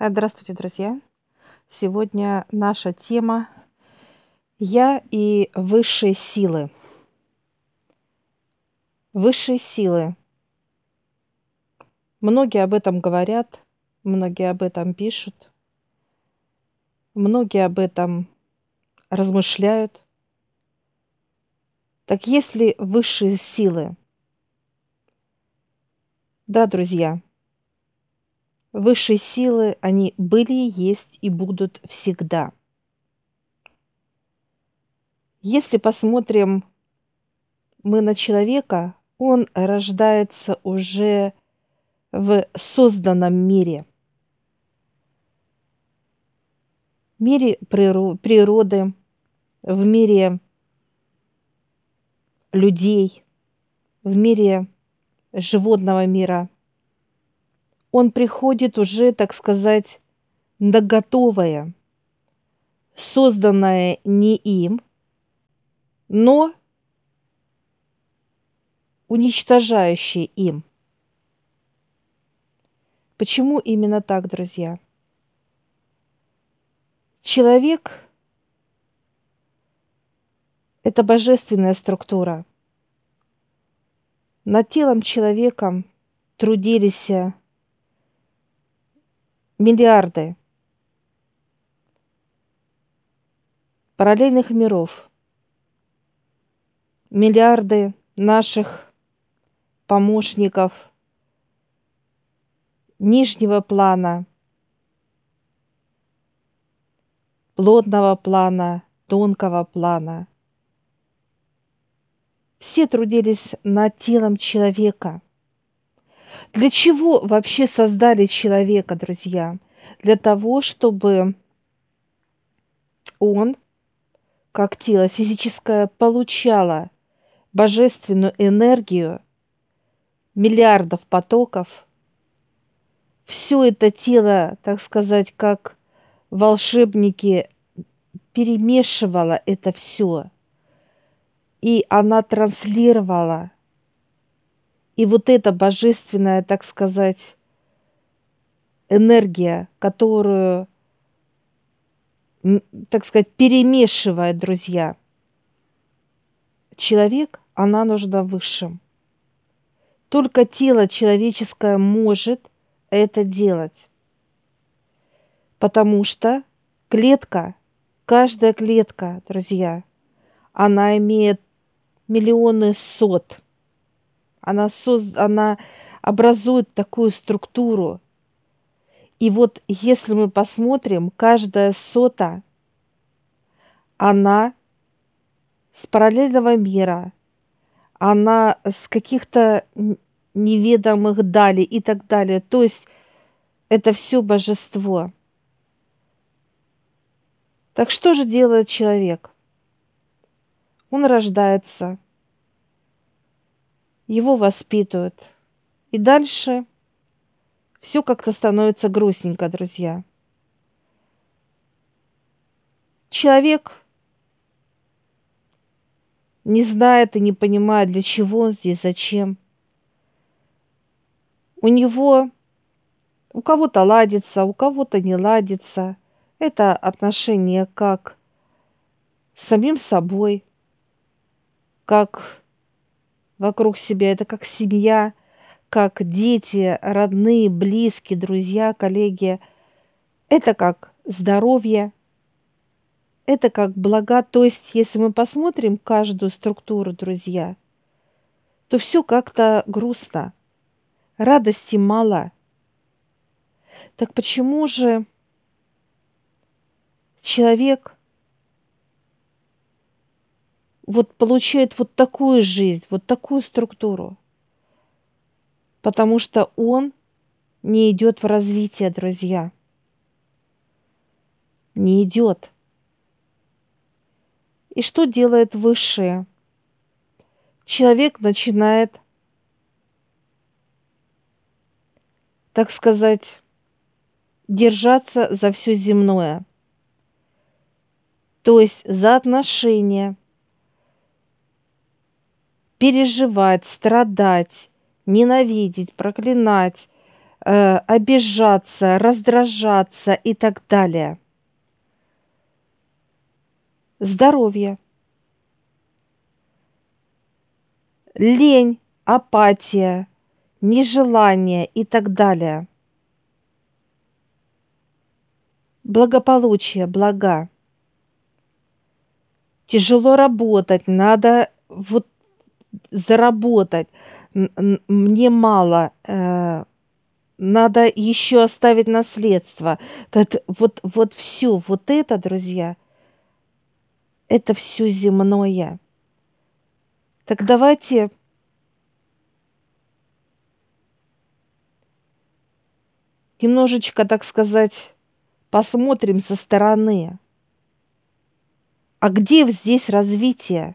Э, Здравствуйте, друзья! Сегодня наша тема «Я и высшие силы». Высшие силы. Многие об этом говорят, многие об этом пишут, многие об этом размышляют. Так есть ли высшие силы? Да, друзья, высшие силы, они были, есть и будут всегда. Если посмотрим мы на человека, он рождается уже в созданном мире. В мире природы, в мире людей, в мире животного мира. Он приходит уже, так сказать, на готовое, созданное не им, но уничтожающее им. Почему именно так, друзья? Человек – это божественная структура. Над телом человека трудились миллиарды параллельных миров, миллиарды наших помощников нижнего плана, плотного плана, тонкого плана – все трудились над телом человека. Для чего вообще создали человека, друзья? Для того, чтобы он, как тело физическое, получало божественную энергию миллиардов потоков. Все это тело, так сказать, как волшебники, перемешивало это все – и она транслировала. И вот эта божественная, так сказать, энергия, которую, так сказать, перемешивает, друзья, человек, она нужна высшим. Только тело человеческое может это делать. Потому что клетка, каждая клетка, друзья, она имеет миллионы сот. Она, соз... она образует такую структуру. И вот если мы посмотрим, каждая сота, она с параллельного мира, она с каких-то неведомых далей и так далее. То есть это все божество. Так что же делает человек? Он рождается, его воспитывают. И дальше все как-то становится грустненько, друзья. Человек не знает и не понимает, для чего он здесь, зачем. У него у кого-то ладится, у кого-то не ладится. Это отношение как с самим собой – как вокруг себя, это как семья, как дети, родные, близкие, друзья, коллеги. Это как здоровье, это как блага. То есть, если мы посмотрим каждую структуру, друзья, то все как-то грустно. Радости мало. Так почему же человек – вот получает вот такую жизнь, вот такую структуру. Потому что он не идет в развитие, друзья. Не идет. И что делает высшее? Человек начинает, так сказать, держаться за все земное. То есть за отношения – переживать, страдать, ненавидеть, проклинать, э, обижаться, раздражаться и так далее. Здоровье. Лень, апатия, нежелание и так далее. Благополучие, блага. Тяжело работать, надо вот заработать. Мне мало, э, надо еще оставить наследство. Вот, вот, вот все, вот это, друзья, это все земное. Так давайте немножечко, так сказать, посмотрим со стороны. А где здесь развитие?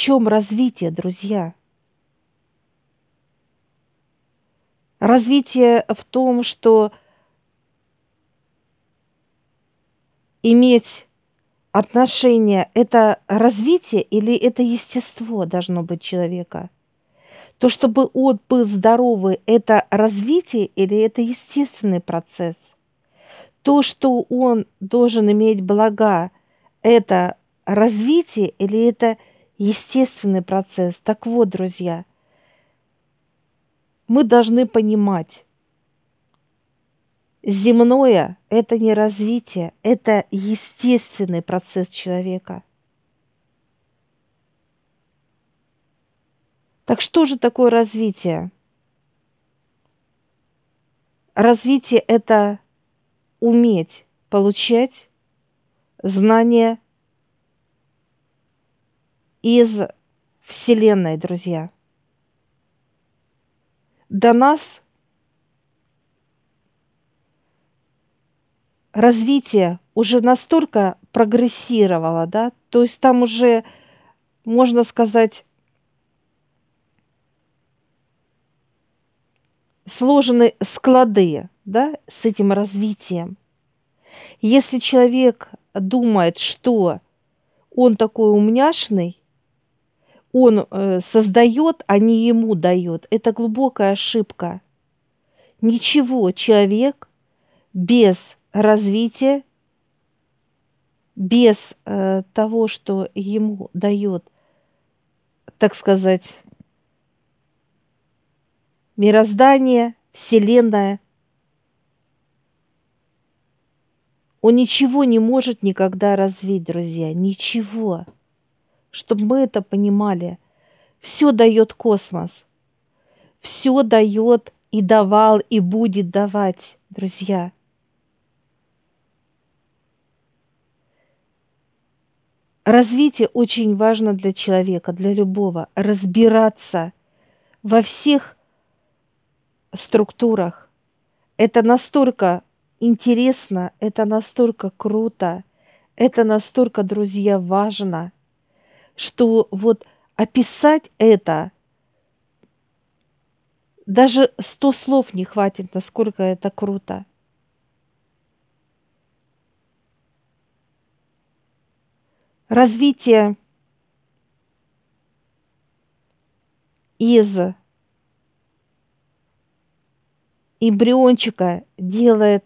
Чем развитие, друзья? Развитие в том, что иметь отношения – это развитие или это естество должно быть человека? То, чтобы он был здоровый – это развитие или это естественный процесс? То, что он должен иметь блага – это развитие или это естественный процесс? Так вот, друзья, мы должны понимать, земное – это не развитие, это естественный процесс человека. Так что же такое развитие? Развитие – это уметь получать знания из Вселенной, друзья – до нас развитие уже настолько прогрессировало, да, то есть там уже, можно сказать, сложены склады, да, с этим развитием. Если человек думает, что он такой умняшный, он э, создает, а не ему дает. Это глубокая ошибка. Ничего, человек без развития, без э, того, что ему дает, так сказать, мироздание, Вселенная, он ничего не может никогда развить, друзья, ничего чтобы мы это понимали. Все дает космос. Все дает и давал, и будет давать, друзья. Развитие очень важно для человека, для любого. Разбираться во всех структурах. Это настолько интересно, это настолько круто, это настолько, друзья, важно – что вот описать это даже сто слов не хватит, насколько это круто. Развитие из эмбриончика делает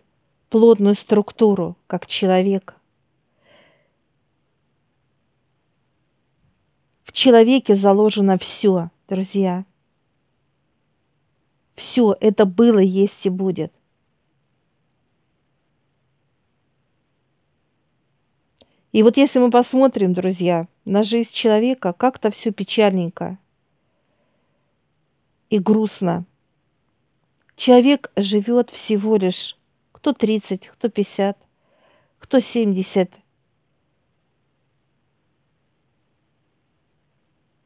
плотную структуру, как человек – Человеке заложено все, друзья. Все это было, есть и будет. И вот если мы посмотрим, друзья, на жизнь человека, как-то все печальненько и грустно. Человек живет всего лишь кто 30, кто 50, кто 70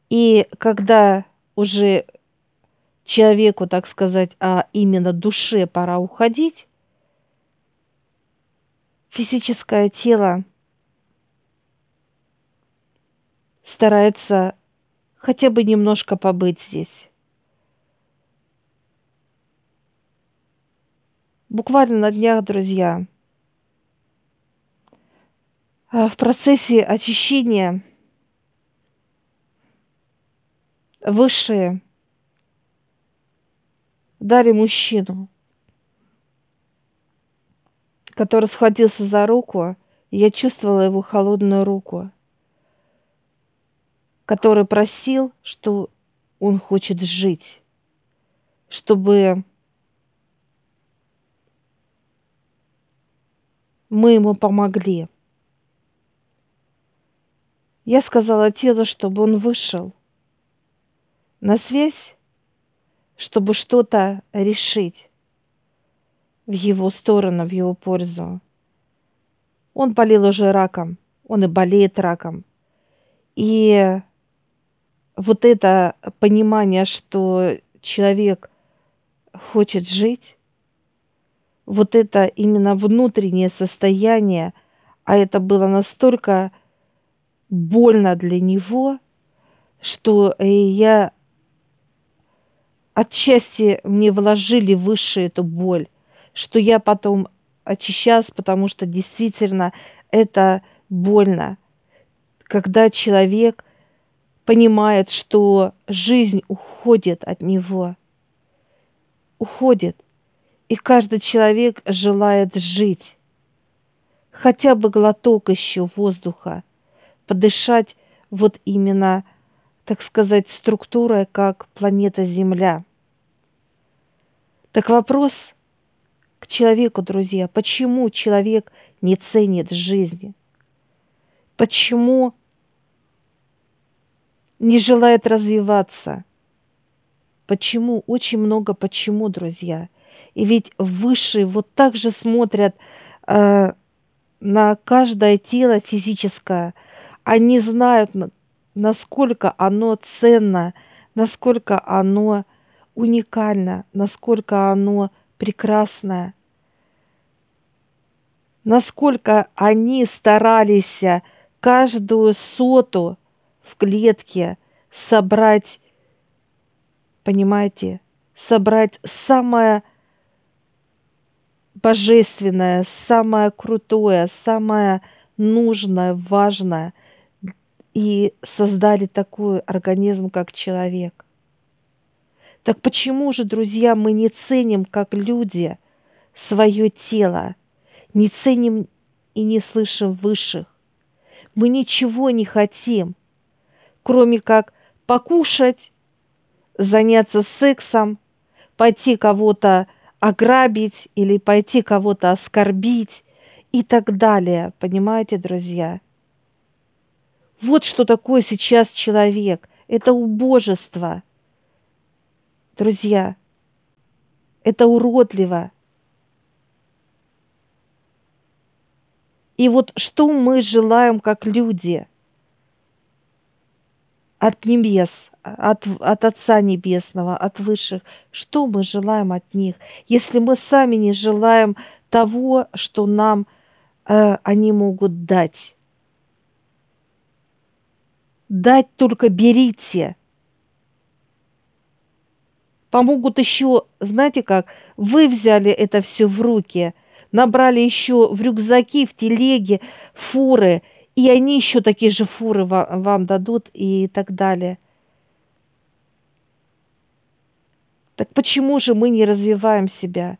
И когда уже человеку, так сказать, а именно душе пора уходить, физическое тело старается хотя бы немножко побыть здесь. Буквально на днях, друзья, а, в процессе очищения – высшие дали мужчину, который схватился за руку, и я чувствовала его холодную руку, который просил, что он хочет жить, чтобы мы ему помогли. Я сказала телу, чтобы он вышел на связь, чтобы что-то решить в его сторону, в его пользу. Он болел уже раком, он и болеет раком. И вот это понимание, что человек хочет жить, вот это именно внутреннее состояние, а это было настолько больно для него, что э, я отчасти мне вложили выше эту боль, что я потом очищалась, потому что действительно это больно, когда человек понимает, что жизнь уходит от него, уходит, и каждый человек желает жить, хотя бы глоток еще воздуха, подышать вот именно, так сказать, структурой, как планета Земля. Так вопрос к человеку, друзья, почему человек не ценит жизни? Почему не желает развиваться. Почему? Очень много почему, друзья. И ведь высшие вот так же смотрят э, на каждое тело физическое. Они знают, насколько оно ценно, насколько оно уникально, насколько оно прекрасное, насколько они старались каждую соту в клетке собрать, понимаете, собрать самое божественное, самое крутое, самое нужное, важное, и создали такой организм, как человек. Так почему же, друзья, мы не ценим, как люди, свое тело, не ценим и не слышим высших? Мы ничего не хотим – кроме как покушать, заняться сексом, пойти кого-то ограбить или пойти кого-то оскорбить и так далее. Понимаете, друзья? Вот что такое сейчас человек. Это убожество. Друзья, это уродливо. И вот что мы желаем как люди – от небес, от, от Отца Небесного, от Высших. Что мы желаем от них, если мы сами не желаем того, что нам э, они могут дать? Дать только берите. Помогут еще, знаете как, вы взяли это все в руки, набрали еще в рюкзаки, в телеге, фуры – и они еще такие же фуры вам, вам дадут и так далее. Так почему же мы не развиваем себя?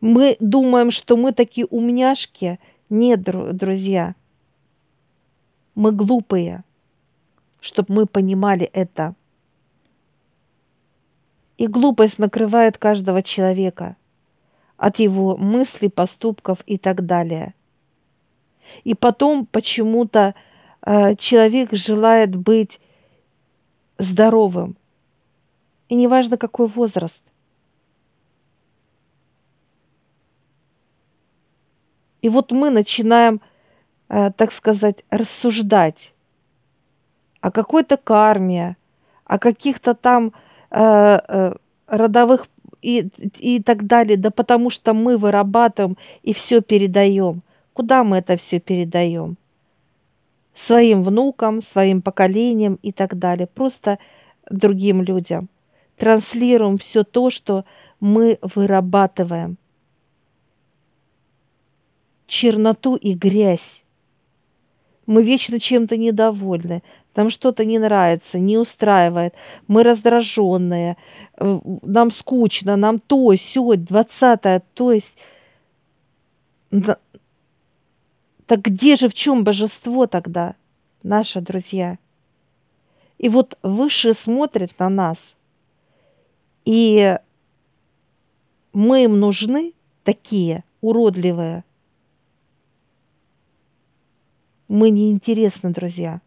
Мы думаем, что мы такие умняшки. Нет, друзья. Мы глупые, чтобы мы понимали это. И глупость накрывает каждого человека от его мыслей, поступков и так далее – и потом почему-то э, человек желает быть здоровым. И неважно, какой возраст. И вот мы начинаем, так сказать, рассуждать о какой-то карме, о каких-то там э, э, родовых и, и так далее, да потому что мы вырабатываем и все передаем – Куда мы это все передаем? Своим внукам, своим поколениям и так далее. Просто другим людям. Транслируем все то, что мы вырабатываем. Черноту и грязь. Мы вечно чем-то недовольны. нам что-то не нравится, не устраивает, мы раздраженные, нам скучно, нам то, сё, двадцатое, то есть... Так где же, в чем божество тогда, наши друзья? И вот Высший смотрит на нас, и мы им нужны такие уродливые. Мы неинтересны, друзья.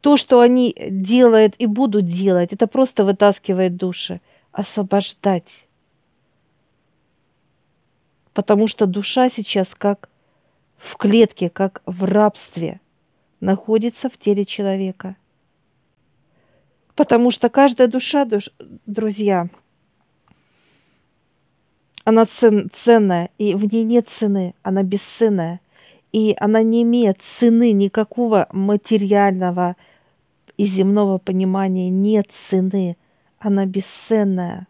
То, что они делают и будут делать, это просто вытаскивает души. Освобождать. Потому что душа сейчас как в клетке, как в рабстве находится в теле человека. Потому что каждая душа, душ, друзья, она цен, ценная, и в ней нет цены, она бесценная. И она не имеет цены никакого материального, и земного понимания нет цены, она бесценная.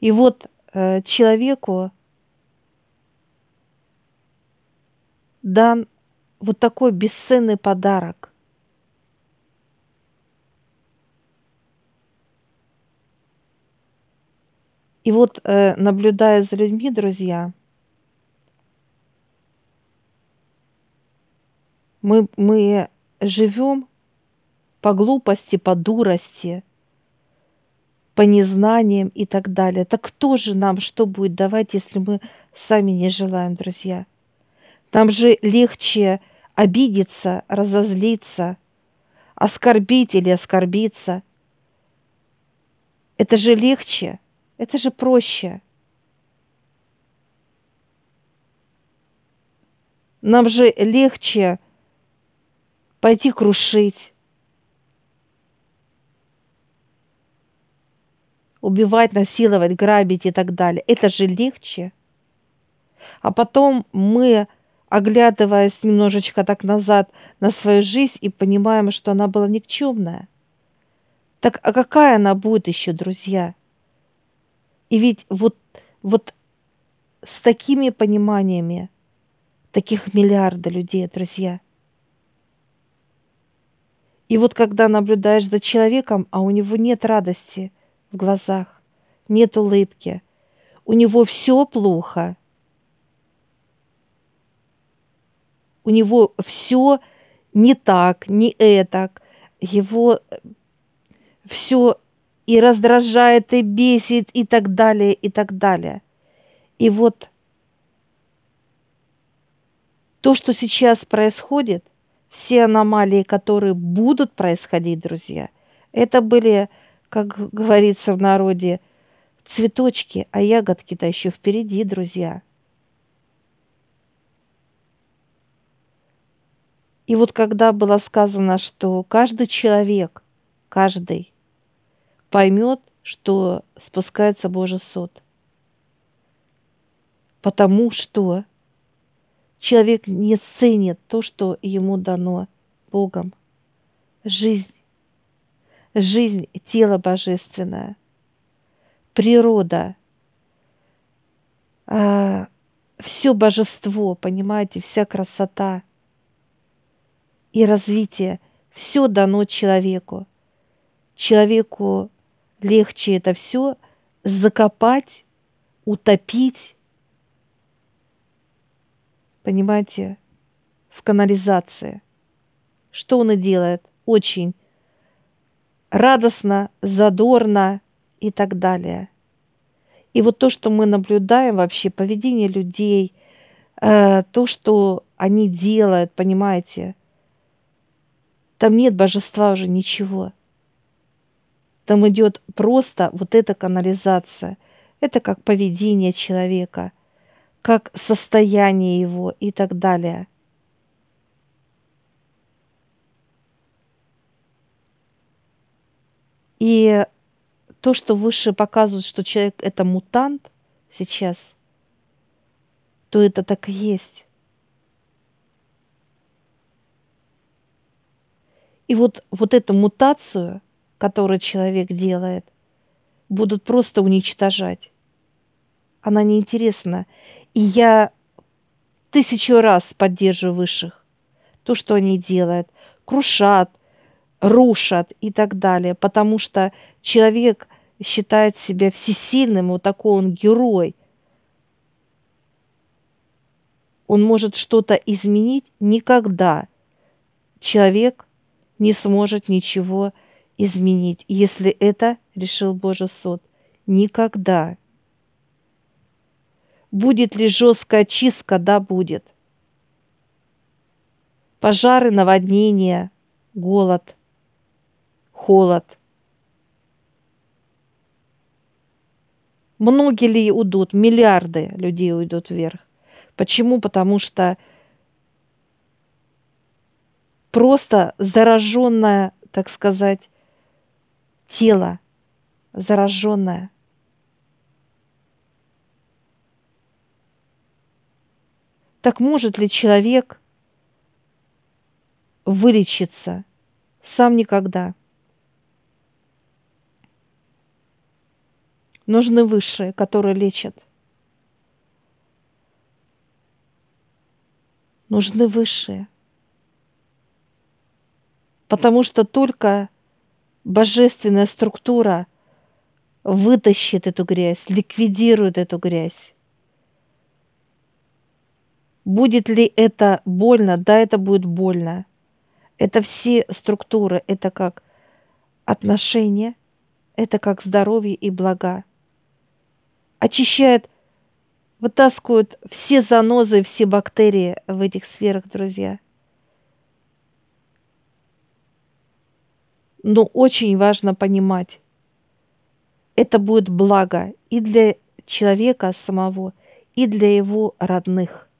И вот э, человеку дан вот такой бесценный подарок. И вот, э, наблюдая за людьми, друзья, Мы, мы живем по глупости, по дурости, по незнаниям и так далее. Так кто же нам что будет давать, если мы сами не желаем, друзья? Нам же легче обидеться, разозлиться, оскорбить или оскорбиться. Это же легче, это же проще. Нам же легче пойти крушить, убивать, насиловать, грабить и так далее. Это же легче. А потом мы, оглядываясь немножечко так назад на свою жизнь и понимаем, что она была никчемная. Так а какая она будет еще, друзья? И ведь вот, вот с такими пониманиями, таких миллиарда людей, друзья – и вот когда наблюдаешь за человеком, а у него нет радости в глазах, нет улыбки, у него все плохо, у него все не так, не этак, его все и раздражает, и бесит, и так далее, и так далее. И вот то, что сейчас происходит, все аномалии, которые будут происходить, друзья, это были, как говорится в народе, цветочки, а ягодки-то еще впереди, друзья. И вот когда было сказано, что каждый человек, каждый поймет, что спускается Божий суд. Потому что Человек не ценит то, что ему дано Богом. Жизнь, жизнь тело божественное, природа, а, все божество, понимаете, вся красота и развитие, все дано человеку. Человеку легче это все закопать, утопить понимаете, в канализации. Что он и делает? Очень радостно, задорно и так далее. И вот то, что мы наблюдаем вообще, поведение людей, э, то, что они делают, понимаете, там нет божества уже ничего. Там идет просто вот эта канализация. Это как поведение человека – как состояние его и так далее. И то, что выше показывает, что человек это мутант сейчас, то это так и есть. И вот, вот эту мутацию, которую человек делает, будут просто уничтожать. она неинтересна. И я тысячу раз поддерживаю высших. То, что они делают, крушат, рушат и так далее. Потому что человек считает себя всесильным, вот такой он герой. Он может что-то изменить никогда. Человек не сможет ничего изменить, если это решил Божий суд. Никогда. Будет ли жесткая чистка? Да, будет. Пожары, наводнения, голод, холод. Многие ли уйдут? Миллиарды людей уйдут вверх. Почему? Потому что просто зараженное, так сказать, тело, зараженное – Так может ли человек вылечиться? Сам никогда. Нужны высшие, которые лечат. Нужны высшие. Потому что только божественная структура вытащит эту грязь, ликвидирует эту грязь. Будет ли это больно? Да, это будет больно. Это все структуры, это как отношения, это как здоровье и блага. Очищает, вытаскивают все занозы, все бактерии в этих сферах, друзья. Но очень важно понимать, это будет благо и для человека самого, и для его родных.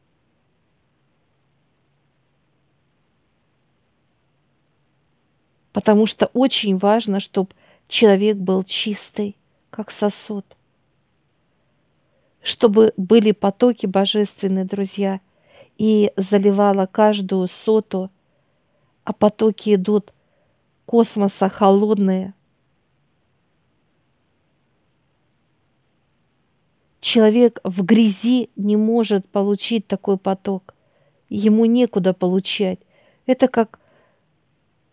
потому что очень важно, чтобы человек был чистый, как сосуд. Чтобы были потоки божественные, друзья, и заливала каждую соту, а потоки идут космоса холодные. Человек в грязи не может получить такой поток. Ему некуда получать. Это как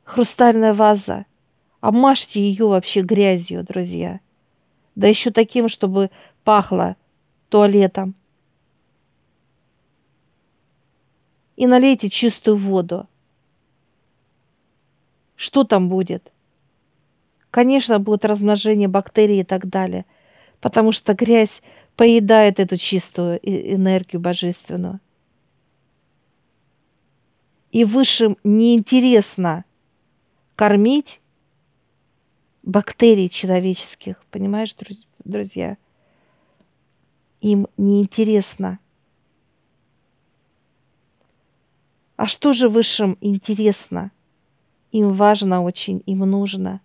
хрустальная ваза. Обмажьте ее вообще грязью, друзья. Да еще таким, чтобы пахло туалетом. И налейте чистую воду. Что там будет? Конечно, будет размножение бактерий и так далее, потому что грязь поедает эту чистую энергию божественную. И высшим неинтересно кормить бактерий человеческих, понимаешь, друзья? Им неинтересно. А что же высшим интересно? Им важно очень, им нужно,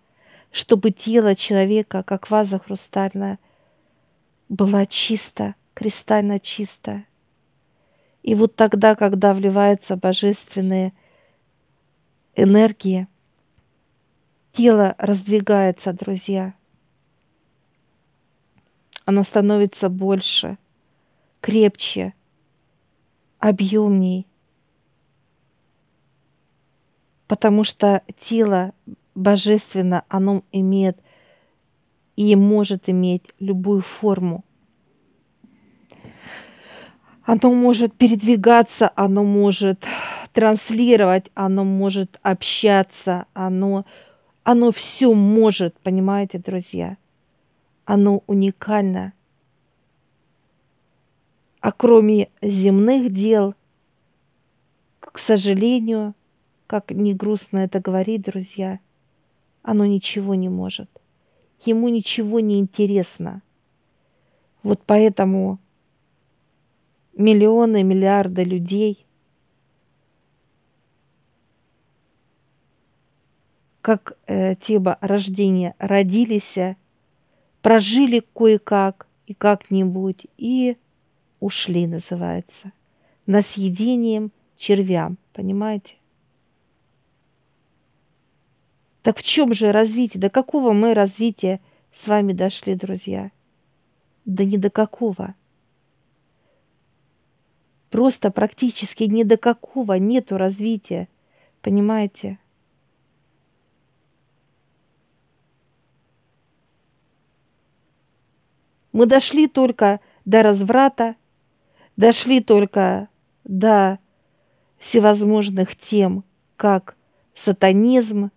чтобы тело человека, как ваза хрустальная, было чисто, кристально чисто. И вот тогда, когда вливаются божественные энергии – Тело раздвигается, друзья. Оно становится больше, крепче, объемней. Потому что тело божественно, оно имеет и может иметь любую форму. Оно может передвигаться, оно может транслировать, оно может общаться, оно оно все может, понимаете, друзья? Оно уникально. А кроме земных дел, к сожалению, как не грустно это говорить, друзья, оно ничего не может. Ему ничего не интересно. Вот поэтому миллионы, миллиарды людей – как э, тема рождения родились, прожили кое-как и как-нибудь и ушли, называется, на съедением червям, понимаете? Так в чем же развитие? До какого мы развития с вами дошли, друзья? Да не до какого. Просто практически ни до какого нету развития. Понимаете? Мы дошли только до разврата, дошли только до всевозможных тем, как сатанизм.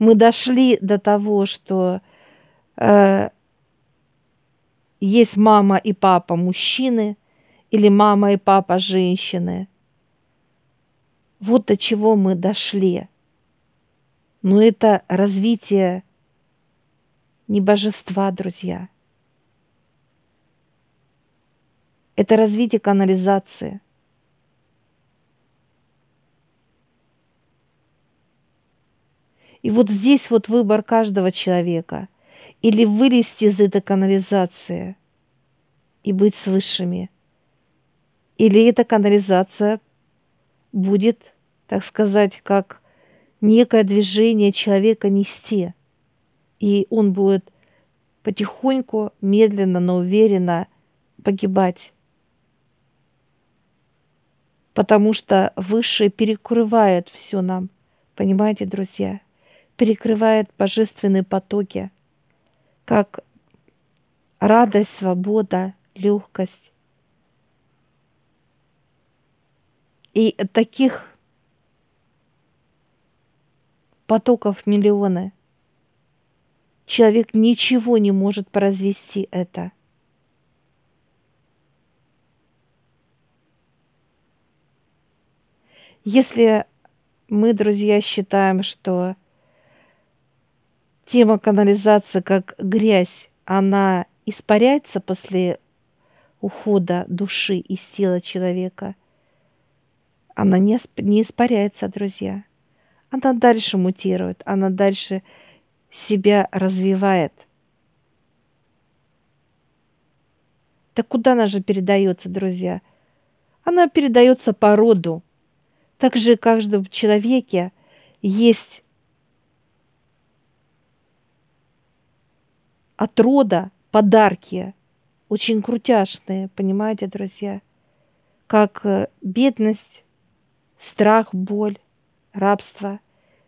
Мы дошли до того, что э, есть мама и папа мужчины или мама и папа женщины. Вот до чего мы дошли. Но это развитие не божества, друзья – Это развитие канализации. И вот здесь вот выбор каждого человека. Или вылезти из этой канализации и быть с высшими. Или эта канализация будет, так сказать, как некое движение человека нести. И он будет потихоньку, медленно, но уверенно погибать потому что Высшее перекрывает все нам. Понимаете, друзья? Перекрывает божественные потоки, как радость, свобода, легкость. И таких потоков миллионы. Человек ничего не может произвести это – Если мы, друзья, считаем, что тема канализации как грязь, она испаряется после ухода души из тела человека, она не, не испаряется, друзья. Она дальше мутирует, она дальше себя развивает. Так куда она же передается, друзья? Она передается по роду. Также в каждом человеке есть от рода подарки, очень крутяшные, понимаете, друзья, как э, бедность, страх, боль, рабство.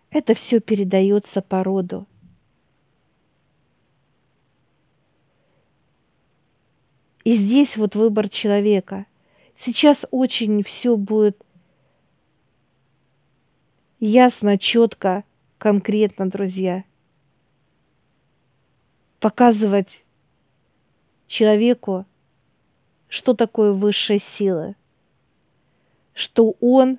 Это все передается по роду. И здесь вот выбор человека. Сейчас очень все будет ясно, четко, конкретно, друзья. Показывать человеку, что такое высшая сила, что он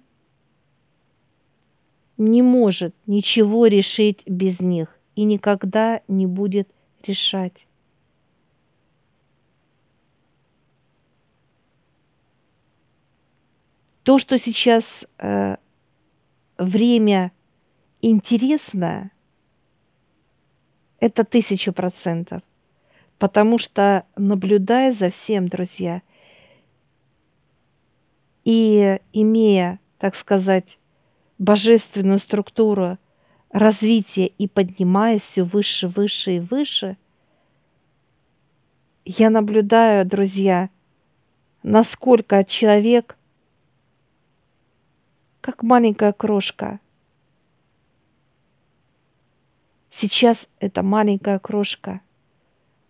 не может ничего решить без них и никогда не будет решать. То, что сейчас э, время интересное, это тысячу процентов. Потому что, наблюдая за всем, друзья, и имея, так сказать, божественную структуру развития и поднимаясь все выше, выше и выше, я наблюдаю, друзья, насколько человек – как маленькая крошка. Сейчас это маленькая крошка.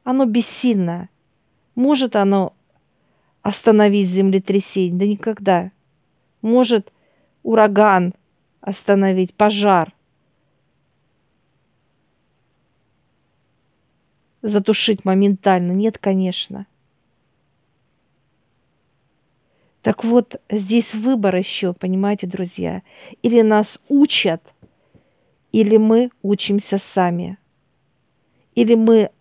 Оно бессильно. Может оно остановить землетрясение? Да никогда. Может ураган остановить, пожар. Затушить моментально? Нет, конечно. Так вот, здесь выбор еще, понимаете, друзья. Или нас учат, или мы учимся сами. Или мы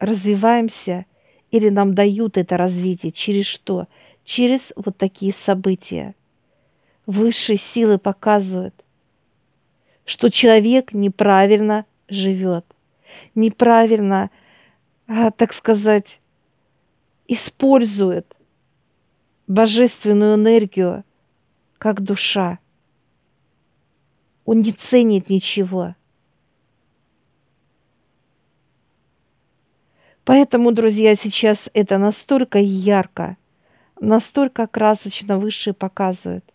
развиваемся, или нам дают это развитие. Через что? Через вот такие события. Высшие силы показывают, что человек неправильно живет, неправильно, а, так сказать, использует божественную энергию, как душа. Он не ценит ничего. Поэтому, друзья, сейчас это настолько ярко, настолько красочно высшие показывают.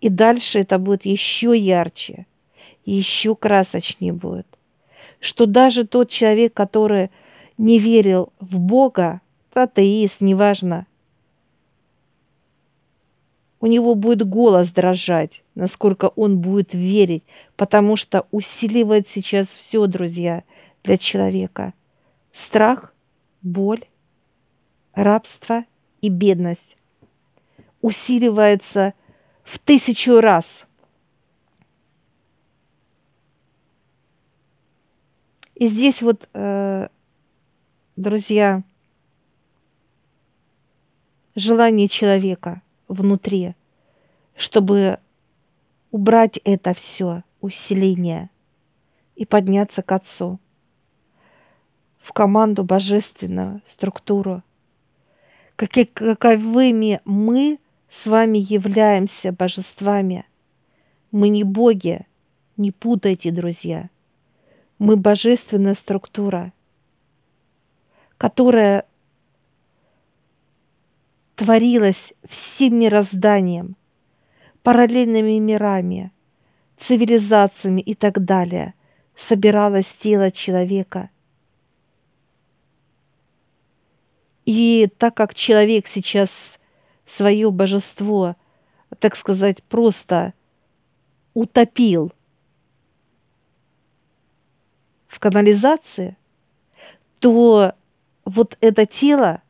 И дальше это будет еще ярче, еще красочнее будет. Что даже тот человек, который не верил в Бога, атеист, неважно, у него будет голос дрожать, насколько он будет верить, потому что усиливает сейчас все, друзья, для человека. Страх, боль, рабство и бедность усиливается в тысячу раз. И здесь вот, э, друзья, желание человека – внутри, чтобы убрать это все усиление и подняться к Отцу в команду божественную структуру. Каковыми мы с вами являемся божествами. Мы не боги, не путайте, друзья. Мы божественная структура, которая творилось всем мирозданием, параллельными мирами, цивилизациями и так далее, собиралось тело человека. И так как человек сейчас свое божество, так сказать, просто утопил в канализации, то вот это тело –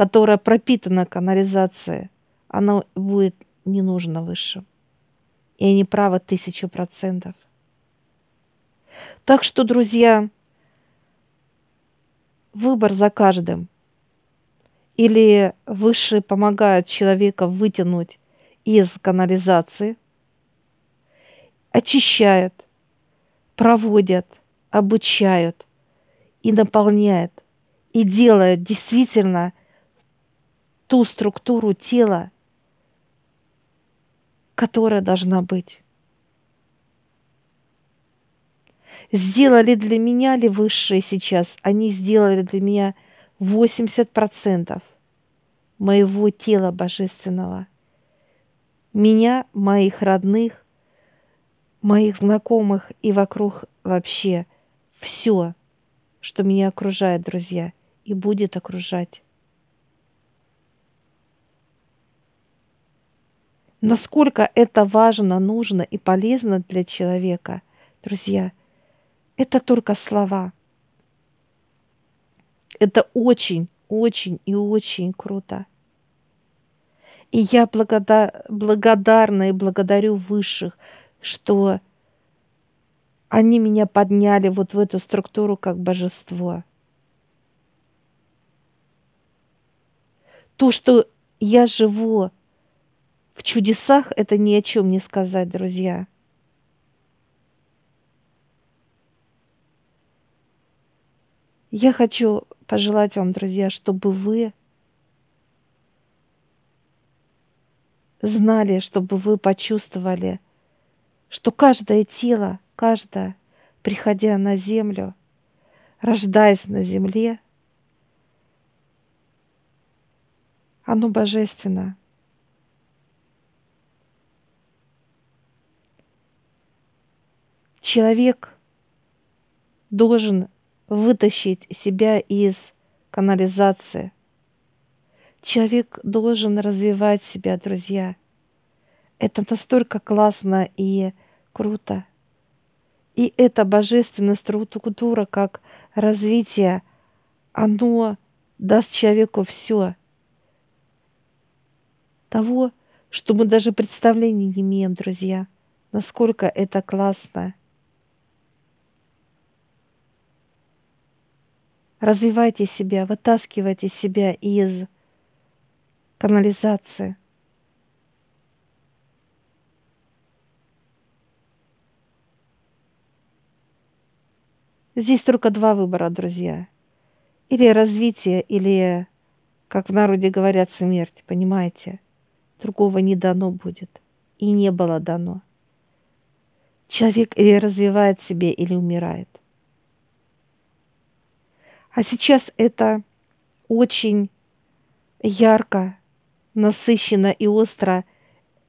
которая пропитана канализацией, она будет не нужна выше. И они правы тысячу процентов. Так что, друзья, выбор за каждым. Или высшие помогают человека вытянуть из канализации, очищают, проводят, обучают и наполняют, и делают действительно ту структуру тела, которая должна быть. Сделали для меня ли высшие сейчас? Они сделали для меня 80% моего тела божественного. Меня, моих родных, моих знакомых и вокруг вообще все, что меня окружает, друзья, и будет окружать. Насколько это важно, нужно и полезно для человека, друзья, это только слова. Это очень, очень и очень круто. И я благодар, благодарна и благодарю высших, что они меня подняли вот в эту структуру как божество. То, что я живу в чудесах это ни о чем не сказать, друзья. Я хочу пожелать вам, друзья, чтобы вы знали, чтобы вы почувствовали, что каждое тело, каждое, приходя на землю, рождаясь на земле, оно божественно. Человек должен вытащить себя из канализации. Человек должен развивать себя, друзья. Это настолько классно и круто. И эта божественная структура, как развитие, оно даст человеку все. Того, что мы даже представления не имеем, друзья, насколько это классно. Развивайте себя, вытаскивайте себя из канализации. Здесь только два выбора, друзья. Или развитие, или, как в народе говорят, смерть, понимаете? Другого не дано будет. И не было дано. Человек или развивает себя, или умирает. А сейчас это очень ярко насыщенно и остро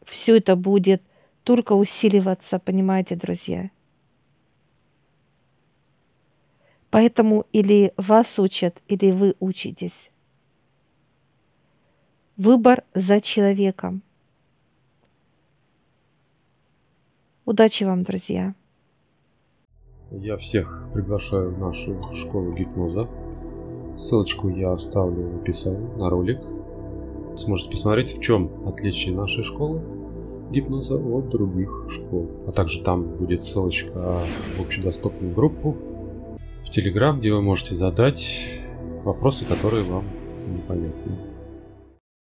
все это будет только усиливаться, понимаете, друзья? Поэтому или вас учат, или вы учитесь. Выбор за человеком. Удачи вам, друзья! Я всех приглашаю в нашу школу гипноза. Ссылочку я оставлю в описании на ролик. Сможете посмотреть, в чем отличие нашей школы гипноза от других школ. А также там будет ссылочка в общедоступную группу в Телеграм, где вы можете задать вопросы, которые вам непонятны.